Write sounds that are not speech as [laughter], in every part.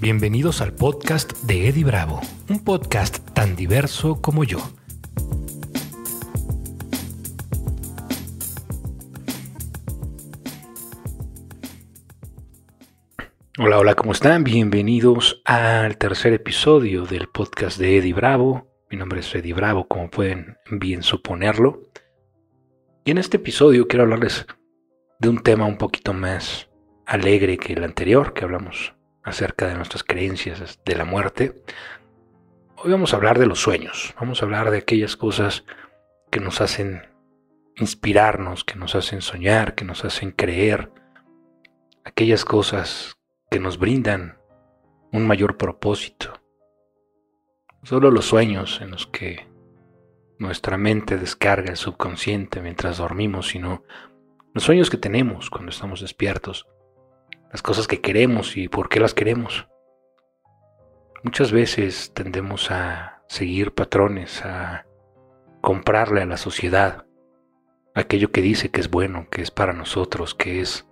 Bienvenidos al podcast de Eddie Bravo, un podcast tan diverso como yo. Hola, hola, ¿cómo están? Bienvenidos al tercer episodio del podcast de Eddie Bravo. Mi nombre es Eddie Bravo, como pueden bien suponerlo. Y en este episodio quiero hablarles de un tema un poquito más alegre que el anterior, que hablamos acerca de nuestras creencias de la muerte. Hoy vamos a hablar de los sueños, vamos a hablar de aquellas cosas que nos hacen inspirarnos, que nos hacen soñar, que nos hacen creer, aquellas cosas que nos brindan un mayor propósito. Solo los sueños en los que nuestra mente descarga el subconsciente mientras dormimos, sino los sueños que tenemos cuando estamos despiertos las cosas que queremos y por qué las queremos. Muchas veces tendemos a seguir patrones, a comprarle a la sociedad aquello que dice que es bueno, que es para nosotros, que es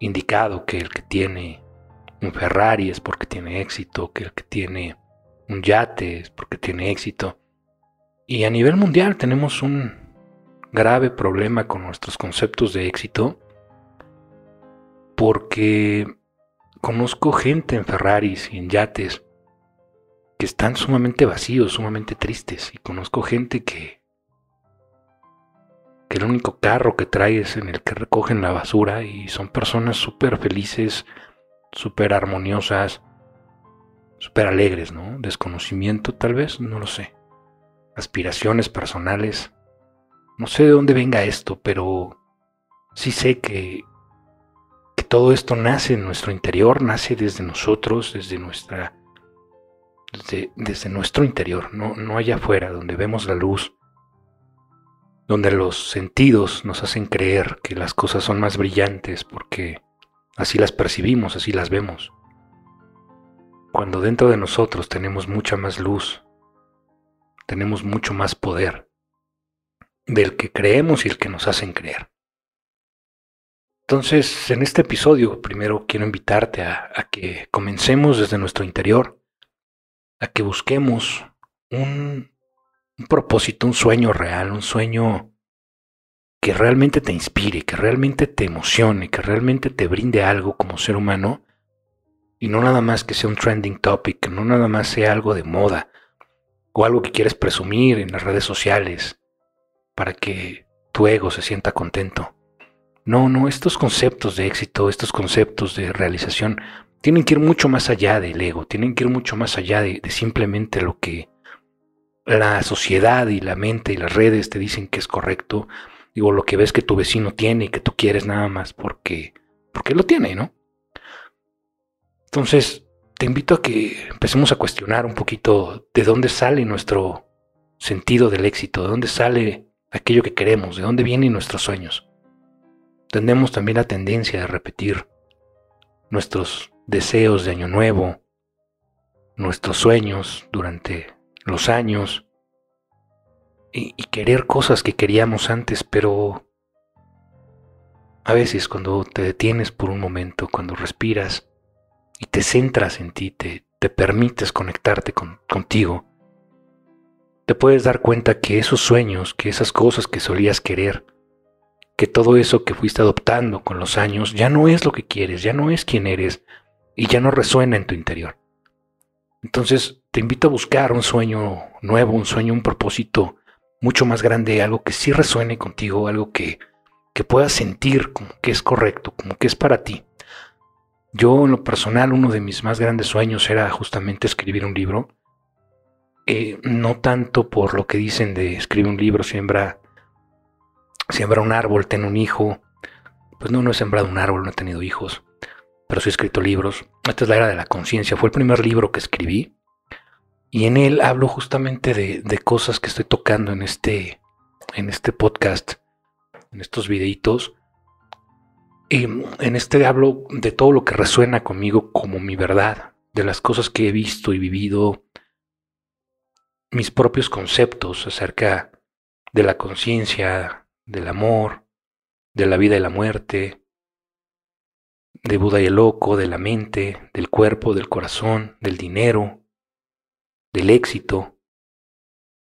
indicado que el que tiene un Ferrari es porque tiene éxito, que el que tiene un yate es porque tiene éxito. Y a nivel mundial tenemos un grave problema con nuestros conceptos de éxito porque conozco gente en Ferraris y en yates que están sumamente vacíos, sumamente tristes. Y conozco gente que, que el único carro que trae es en el que recogen la basura y son personas súper felices, súper armoniosas, súper alegres, ¿no? Desconocimiento tal vez, no lo sé. Aspiraciones personales. No sé de dónde venga esto, pero sí sé que todo esto nace en nuestro interior, nace desde nosotros, desde nuestra desde, nuestro interior, no, no allá afuera, donde vemos la luz, donde los sentidos nos hacen creer que las cosas son más brillantes porque así las percibimos, así las vemos. Cuando dentro de nosotros tenemos mucha más luz, tenemos mucho más poder del que creemos y el que nos hacen creer. Entonces, en este episodio, primero quiero invitarte a, que comencemos desde nuestro interior, a que busquemos un, un propósito, un sueño real, un sueño que realmente te inspire, que realmente te emocione, que realmente te brinde algo como ser humano y no nada más que sea un trending topic, no nada más sea algo de moda o algo que quieres presumir en las redes sociales para que tu ego se sienta contento. No, no, estos conceptos de éxito, estos conceptos de realización, tienen que ir mucho más allá del ego, tienen que ir mucho más allá de, simplemente lo que la sociedad y la mente y las redes te dicen que es correcto, digo, lo que ves que tu vecino tiene y que tú quieres nada más porque, porque lo tiene, ¿no? Entonces, te invito a que empecemos a cuestionar un poquito de dónde sale nuestro sentido del éxito, de dónde sale aquello que queremos, de dónde vienen nuestros sueños. Tenemos también la tendencia de repetir nuestros deseos de año nuevo, nuestros sueños durante los años y, querer cosas que queríamos antes, pero a veces cuando te detienes por un momento, cuando respiras y te centras en ti, te, te permites conectarte con, contigo, te puedes dar cuenta que esos sueños, que esas cosas que solías querer, que todo eso que fuiste adoptando con los años ya no es lo que quieres, ya no es quien eres y ya no resuena en tu interior. Entonces te invito a buscar un sueño nuevo, un sueño, un propósito mucho más grande, algo que sí resuene contigo, algo que, que puedas sentir como que es correcto, como que es para ti. Yo en lo personal, uno de mis más grandes sueños era justamente escribir un libro. Eh, no tanto por lo que dicen de escribir un libro, siembra siembra un árbol, ten un hijo. Pues no, no he sembrado un árbol, no he tenido hijos, pero sí he escrito libros. Esta es la era de la conciencia, fue el primer libro que escribí. Y en él hablo justamente de, cosas que estoy tocando en este, en este podcast, en estos videitos. Y en este hablo de todo lo que resuena conmigo como mi verdad, de las cosas que he visto y vivido, mis propios conceptos acerca de la conciencia, del amor, de la vida y la muerte, de Buda y el loco, de la mente, del cuerpo, del corazón, del dinero, del éxito,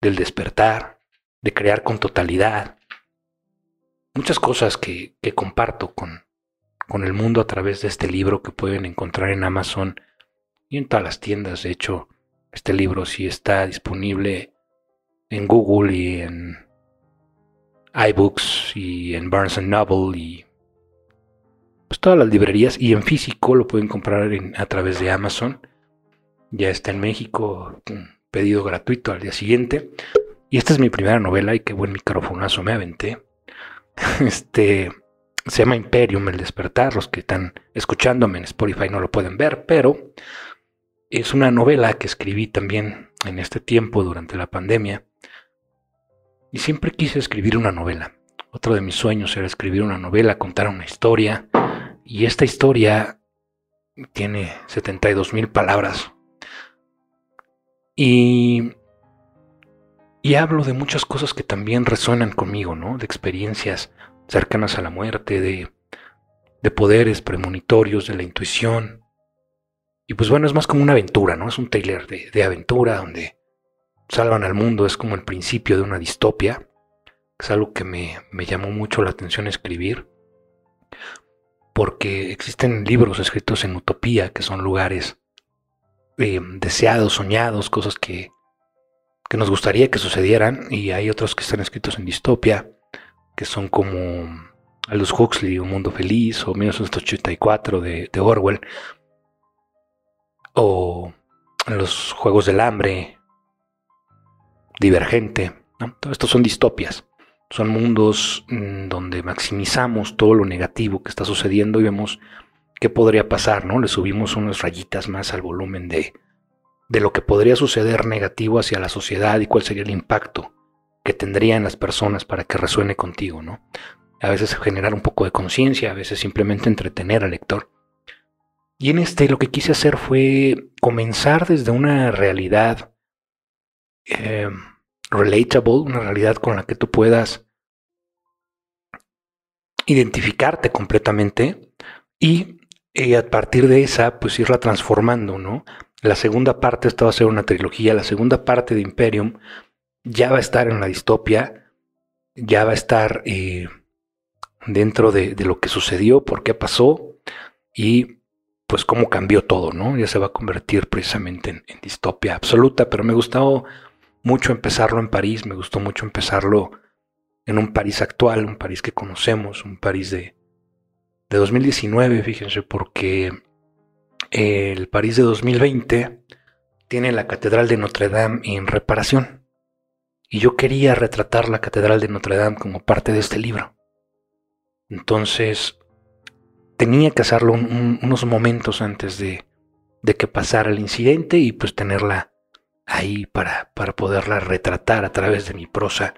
del despertar, de crear con totalidad. Muchas cosas que, que comparto con, con el mundo a través de este libro que pueden encontrar en Amazon y en todas las tiendas. De hecho, este libro sí está disponible en Google y en iBooks y en Barnes Noble y pues todas las librerías y en físico lo pueden comprar a través de Amazon. Ya está en México, pedido gratuito al día siguiente. Y esta es mi primera novela y qué buen microfonazo me aventé. [laughs] Este se llama Imperium, el despertar. Los que están escuchándome en Spotify no lo pueden ver, pero es una novela que escribí también en este tiempo durante la pandemia. Y siempre quise escribir una novela. Otro de mis sueños era escribir una novela, contar una historia. Y esta historia tiene 72 mil palabras. Y, y hablo de muchas cosas que también resuenan conmigo, ¿no? De experiencias cercanas a la muerte, de, de poderes premonitorios, de la intuición. Y pues bueno, es más como una aventura, ¿no? Es un trailer de, de aventura donde salvan al mundo, es como el principio de una distopia. Es algo que me, me llamó mucho la atención escribir, porque existen libros escritos en utopía, que son lugares eh, deseados, soñados, cosas que, que nos gustaría que sucedieran, y hay otros que están escritos en distopia, que son como Aldous Huxley, Un Mundo Feliz, o 1984 de, de Orwell, o Los Juegos del Hambre, Divergente. Todo esto son distopias. Son mundos mm, donde maximizamos todo lo negativo que está sucediendo y vemos qué podría pasar, ¿no? Le subimos unas rayitas más al volumen de, de lo que podría suceder negativo hacia la sociedad y cuál sería el impacto que tendría en las personas para que resuene contigo, ¿no? A veces generar un poco de conciencia, a veces simplemente entretener al lector. Y en este lo que quise hacer fue comenzar desde una realidad eh, relatable, una realidad con la que tú puedas identificarte completamente y eh, a partir de esa, pues irla transformando, ¿no? La segunda parte, esta va a ser una trilogía, la segunda parte de Imperium ya va a estar en la distopia, ya va a estar eh, dentro de, lo que sucedió, por qué pasó y pues cómo cambió todo, ¿no? Ya se va a convertir precisamente en, distopia absoluta, pero me gustó mucho empezarlo en París, me gustó mucho empezarlo en un París actual, un París que conocemos, un París de, de 2019, fíjense, porque el París de 2020 tiene la Catedral de Notre Dame en reparación. Y yo quería retratar la Catedral de Notre Dame como parte de este libro. Entonces, tenía que hacerlo unos momentos antes de, de, que pasara el incidente y pues tenerla ahí para, para poderla retratar a través de mi prosa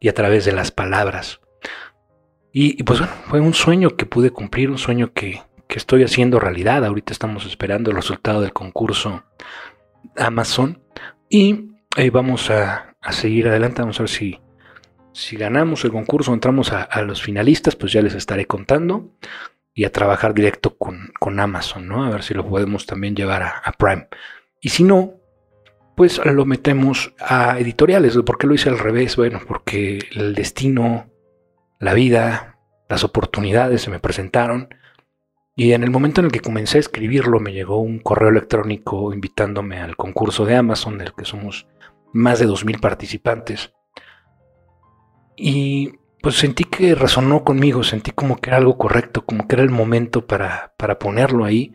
y a través de las palabras. Y, pues bueno, fue un sueño que pude cumplir, un sueño que, que estoy haciendo realidad. Ahorita estamos esperando el resultado del concurso Amazon y eh, vamos a, a seguir adelante. Vamos a ver si, si ganamos el concurso, entramos a, los finalistas, pues ya les estaré contando. Y a trabajar directo con, con Amazon, ¿no? A ver si lo podemos también llevar a, Prime. Y si no, pues lo metemos a editoriales. ¿Por qué lo hice al revés? Bueno, porque el destino, la vida, las oportunidades se me presentaron. Y en el momento en el que comencé a escribirlo, me llegó un correo electrónico invitándome al concurso de Amazon, del que somos más de 2.000 participantes. Y pues sentí que resonó conmigo, sentí como que era algo correcto, como que era el momento para, para ponerlo ahí,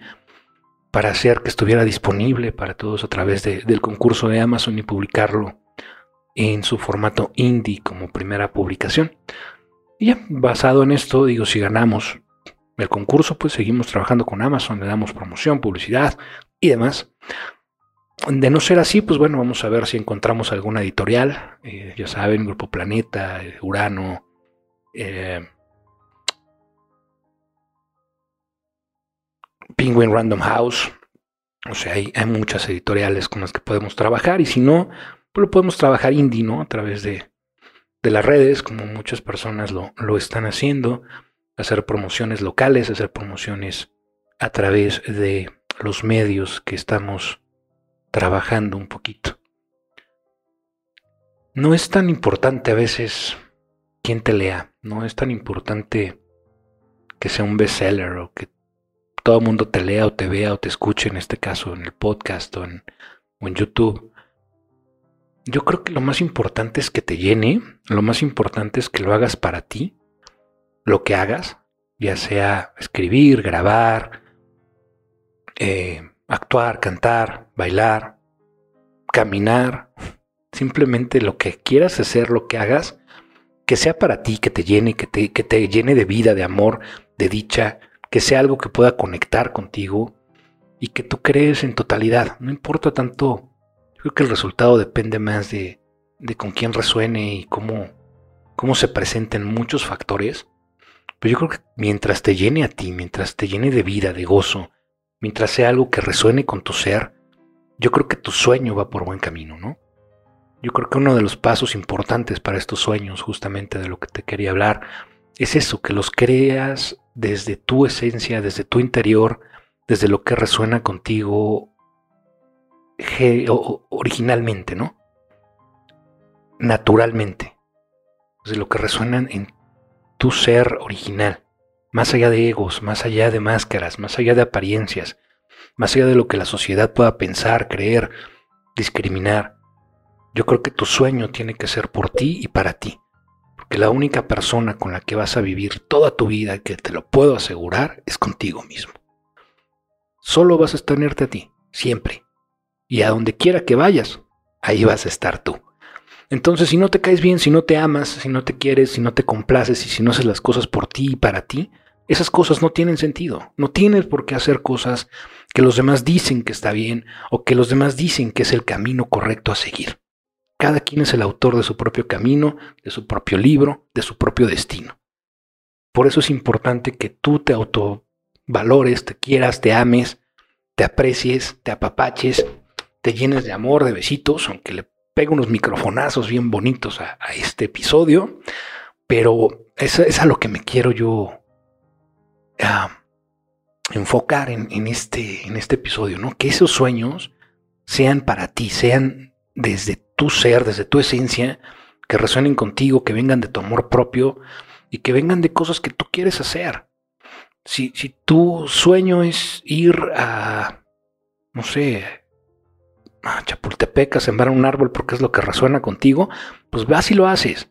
para hacer que estuviera disponible para todos a través del concurso de Amazon y publicarlo en su formato indie como primera publicación. Y ya, basado en esto, digo, si ganamos el concurso, pues seguimos trabajando con Amazon, le damos promoción, publicidad y demás. De no ser así, pues bueno, vamos a ver si encontramos alguna editorial. Eh, ya saben, Grupo Planeta, Urano. Eh, Penguin Random House. O sea, hay, muchas editoriales con las que podemos trabajar. Y si no, pues lo podemos trabajar indie, ¿no? A través de, de las redes, como muchas personas lo, lo están haciendo. Hacer promociones locales, hacer promociones a través de los medios que estamos trabajando un poquito. No es tan importante a veces quién te lea, no es tan importante que sea un bestseller o que todo el mundo te lea o te vea o te escuche, en este caso en el podcast o en, YouTube. Yo creo que lo más importante es que te llene, lo más importante es que lo hagas para ti, lo que hagas, ya sea escribir, grabar, eh, actuar, cantar, bailar, caminar, simplemente lo que quieras hacer, lo que hagas, que sea para ti, que te llene, que te, que te llene de vida, de amor, de dicha, que sea algo que pueda conectar contigo y que tú crees en totalidad. No importa tanto, yo creo que el resultado depende más de, de con quién resuene y cómo, cómo se presenten muchos factores. Pero yo creo que mientras te llene a ti, mientras te llene de vida, de gozo, mientras sea algo que resuene con tu ser, yo creo que tu sueño va por buen camino, ¿no? Yo creo que uno de los pasos importantes para estos sueños, justamente de lo que te quería hablar, es eso, que los creas desde tu esencia, desde tu interior, desde lo que resuena contigo originalmente, ¿no? Naturalmente. Desde lo que resuena en tu ser original. Más allá de egos, más allá de máscaras, más allá de apariencias, más allá de lo que la sociedad pueda pensar, creer, discriminar. Yo creo que tu sueño tiene que ser por ti y para ti que la única persona con la que vas a vivir toda tu vida, que te lo puedo asegurar, es contigo mismo. Solo vas a tenerte a ti, siempre. Y a donde quiera que vayas, ahí vas a estar tú. Entonces, si no te caes bien, si no te amas, si no te quieres, si no te complaces y si no haces las cosas por ti y para ti, esas cosas no tienen sentido. No tienes por qué hacer cosas que los demás dicen que está bien o que los demás dicen que es el camino correcto a seguir. Cada quien es el autor de su propio camino, de su propio libro, de su propio destino. Por eso es importante que tú te autovalores, te quieras, te ames, te aprecies, te apapaches, te llenes de amor, de besitos, aunque le pego unos microfonazos bien bonitos a, este episodio, pero es, es, a lo que me quiero yo ah, enfocar en, en, este, en este episodio, ¿no? Que esos sueños sean para ti, sean desde tu ser, desde tu esencia, que resuenen contigo, que vengan de tu amor propio y que vengan de cosas que tú quieres hacer. Si, si tu sueño es ir a, no sé, a Chapultepec a sembrar un árbol porque es lo que resuena contigo, pues vas y lo haces.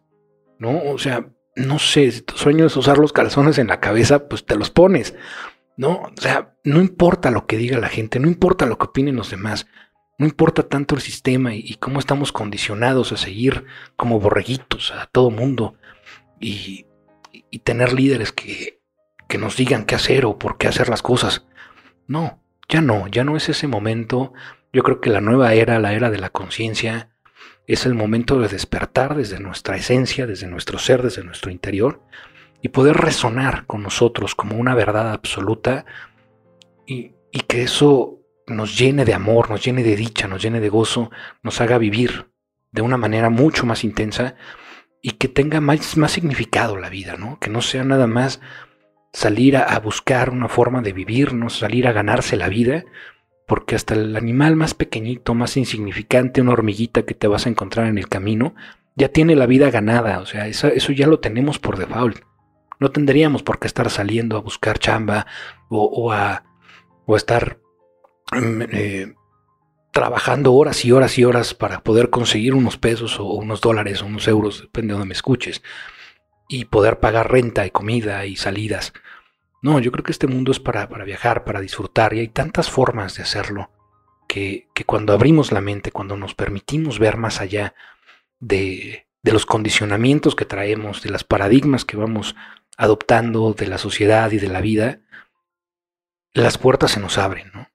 ¿No? O sea, no sé, si tu sueño es usar los calzones en la cabeza, pues te los pones. ¿No? O sea, no importa lo que diga la gente, no importa lo que opinen los demás. No importa tanto el sistema y, cómo estamos condicionados a seguir como borreguitos a todo mundo y, tener líderes que, que nos digan qué hacer o por qué hacer las cosas. No, ya no, ya no es ese momento. Yo creo que la nueva era, la era de la conciencia, es el momento de despertar desde nuestra esencia, desde nuestro ser, desde nuestro interior y poder resonar con nosotros como una verdad absoluta y, y que eso nos llene de amor, nos llene de dicha, nos llene de gozo, nos haga vivir de una manera mucho más intensa y que tenga más, más significado la vida, ¿no? Que no sea nada más salir a, buscar una forma de vivir, no salir a ganarse la vida, porque hasta el animal más pequeñito, más insignificante, una hormiguita que te vas a encontrar en el camino, ya tiene la vida ganada, o sea, eso, ya lo tenemos por default. No tendríamos por qué estar saliendo a buscar chamba o, a, o a estar eh, trabajando horas y horas y horas para poder conseguir unos pesos o unos dólares o unos euros, depende de donde me escuches, y poder pagar renta y comida y salidas. No, yo creo que este mundo es para, para viajar, para disfrutar, y hay tantas formas de hacerlo que, que, cuando abrimos la mente, cuando nos permitimos ver más allá de, de los condicionamientos que traemos, de las paradigmas que vamos adoptando de la sociedad y de la vida, las puertas se nos abren, ¿no?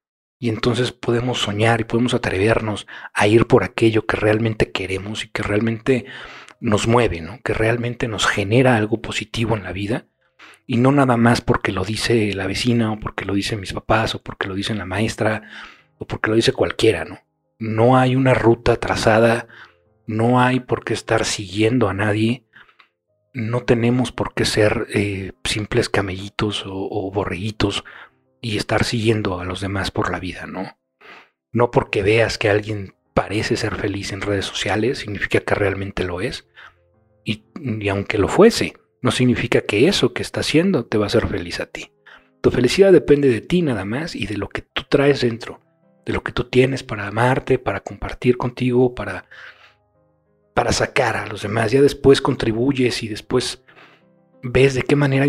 Y entonces podemos soñar y podemos atrevernos a ir por aquello que realmente queremos y que realmente nos mueve, ¿no? que realmente nos genera algo positivo en la vida y no nada más porque lo dice la vecina o porque lo dicen mis papás o porque lo dice la maestra o porque lo dice cualquiera, ¿no? No hay una ruta trazada, no hay por qué estar siguiendo a nadie, no tenemos por qué ser eh, simples camellitos o borreguitos y estar siguiendo a los demás por la vida, ¿no? No porque veas que alguien parece ser feliz en redes sociales, significa que realmente lo es. Y, y, aunque lo fuese, no significa que eso que está haciendo te va a hacer feliz a ti. Tu felicidad depende de ti nada más y de lo que tú traes dentro, de lo que tú tienes para amarte, para compartir contigo, para, para sacar a los demás. Ya después contribuyes y después ves de qué manera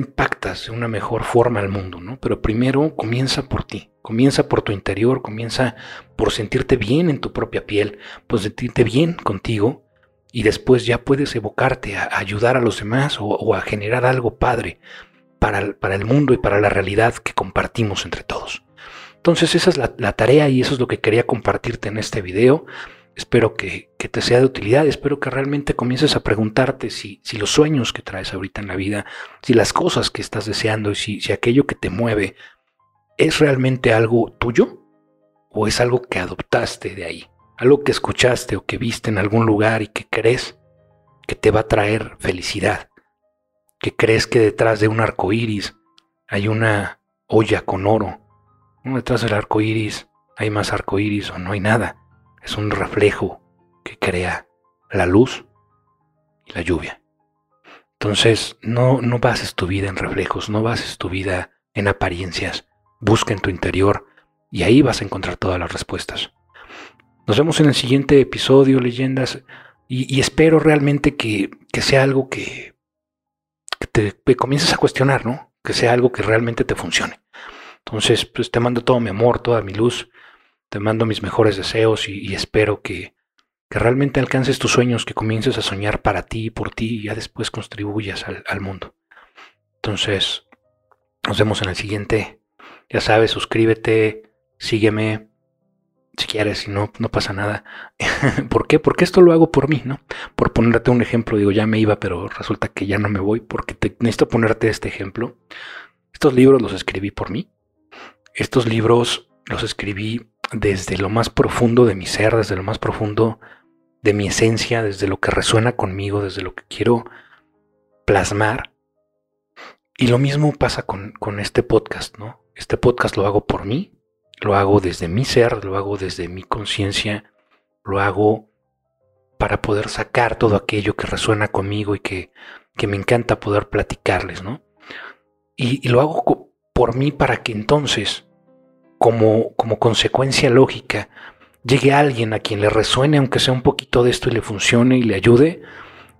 una mejor forma al mundo, ¿no? Pero primero comienza por ti, comienza por tu interior, comienza por sentirte bien en tu propia piel, por sentirte bien contigo y después ya puedes evocarte a, ayudar a los demás o, a generar algo padre para, para, el mundo y para la realidad que compartimos entre todos. Entonces esa es la tarea y eso es lo que quería compartirte en este video. Espero que, te sea de utilidad, espero que realmente comiences a preguntarte si, si, los sueños que traes ahorita en la vida, si las cosas que estás deseando y si, si aquello que te mueve es realmente algo tuyo o es algo que adoptaste de ahí, algo que escuchaste o que viste en algún lugar y que crees que te va a traer felicidad, que crees que detrás de un arco iris hay una olla con oro, detrás del arco iris hay más arco iris o no hay nada es un reflejo que crea la luz y la lluvia. Entonces, no, no bases tu vida en reflejos, no bases tu vida en apariencias. Busca en tu interior y ahí vas a encontrar todas las respuestas. Nos vemos en el siguiente episodio, leyendas, y, espero realmente que, sea algo que, te comiences a cuestionar, ¿no? Que sea algo que realmente te funcione. Entonces, pues te mando todo mi amor, toda mi luz te mando mis mejores deseos y, espero que, realmente alcances tus sueños, que comiences a soñar para ti por ti y ya después contribuyas al, mundo. Entonces, nos vemos en el siguiente. Ya sabes, suscríbete, sígueme si quieres, si no, no pasa nada. [laughs] ¿Por qué? Porque esto lo hago por mí, ¿no? Por ponerte un ejemplo, digo, ya me iba, pero resulta que ya no me voy porque necesito ponerte este ejemplo. Estos libros los escribí por mí. Estos libros los escribí desde lo más profundo de mi ser, desde lo más profundo de mi esencia, desde lo que resuena conmigo, desde lo que quiero plasmar. Y lo mismo pasa con, con este podcast, ¿no? Este podcast lo hago por mí, lo hago desde mi ser, lo hago desde mi conciencia, lo hago para poder sacar todo aquello que resuena conmigo y que, que me encanta poder platicarles, ¿no? Y, y, lo hago por mí para que entonces como, como consecuencia lógica llegue alguien a quien le resuene, aunque sea un poquito de esto y le funcione y le ayude,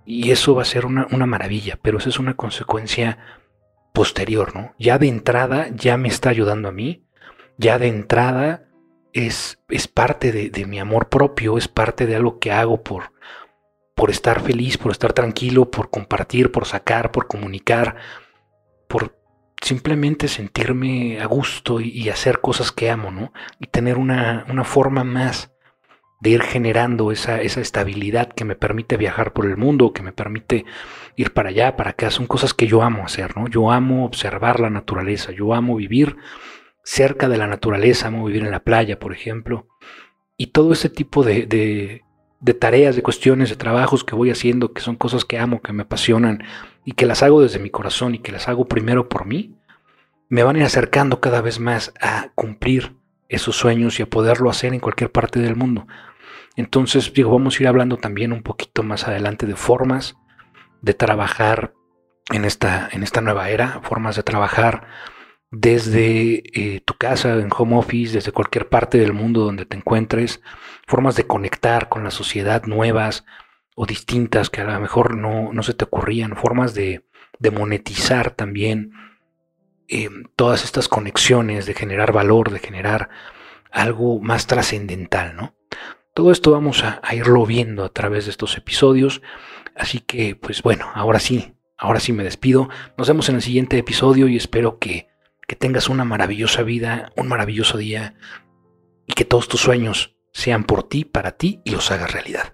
y eso va a ser una, maravilla, pero esa es una consecuencia posterior, ¿no? Ya de entrada ya me está ayudando a mí, ya de entrada es, es parte de, de, mi amor propio, es parte de algo que hago por, por estar feliz, por estar tranquilo, por compartir, por sacar, por comunicar, por, simplemente sentirme a gusto y, hacer cosas que amo, ¿no? Y tener una, forma más de ir generando esa, esa, estabilidad que me permite viajar por el mundo, que me permite ir para allá, para acá. Son cosas que yo amo hacer, ¿no? Yo amo observar la naturaleza, yo amo vivir cerca de la naturaleza, amo vivir en la playa, por ejemplo. Y todo ese tipo de, de, de tareas, de cuestiones, de trabajos que voy haciendo, que son cosas que amo, que me apasionan y que las hago desde mi corazón y que las hago primero por mí, me van a ir acercando cada vez más a cumplir esos sueños y a poderlo hacer en cualquier parte del mundo. Entonces, digo, vamos a ir hablando también un poquito más adelante de formas de trabajar en esta, en esta nueva era, formas de trabajar desde eh, tu casa, en home office, desde cualquier parte del mundo donde te encuentres, formas de conectar con la sociedad nuevas o distintas que a lo mejor no, no se te ocurrían, formas de, monetizar también eh, todas estas conexiones, de generar valor, de generar algo más trascendental, ¿no? Todo esto vamos a, a, irlo viendo a través de estos episodios, así que pues bueno, ahora sí, ahora sí me despido, nos vemos en el siguiente episodio y espero que que tengas una maravillosa vida, un maravilloso día y que todos tus sueños sean por ti, para ti y los hagas realidad.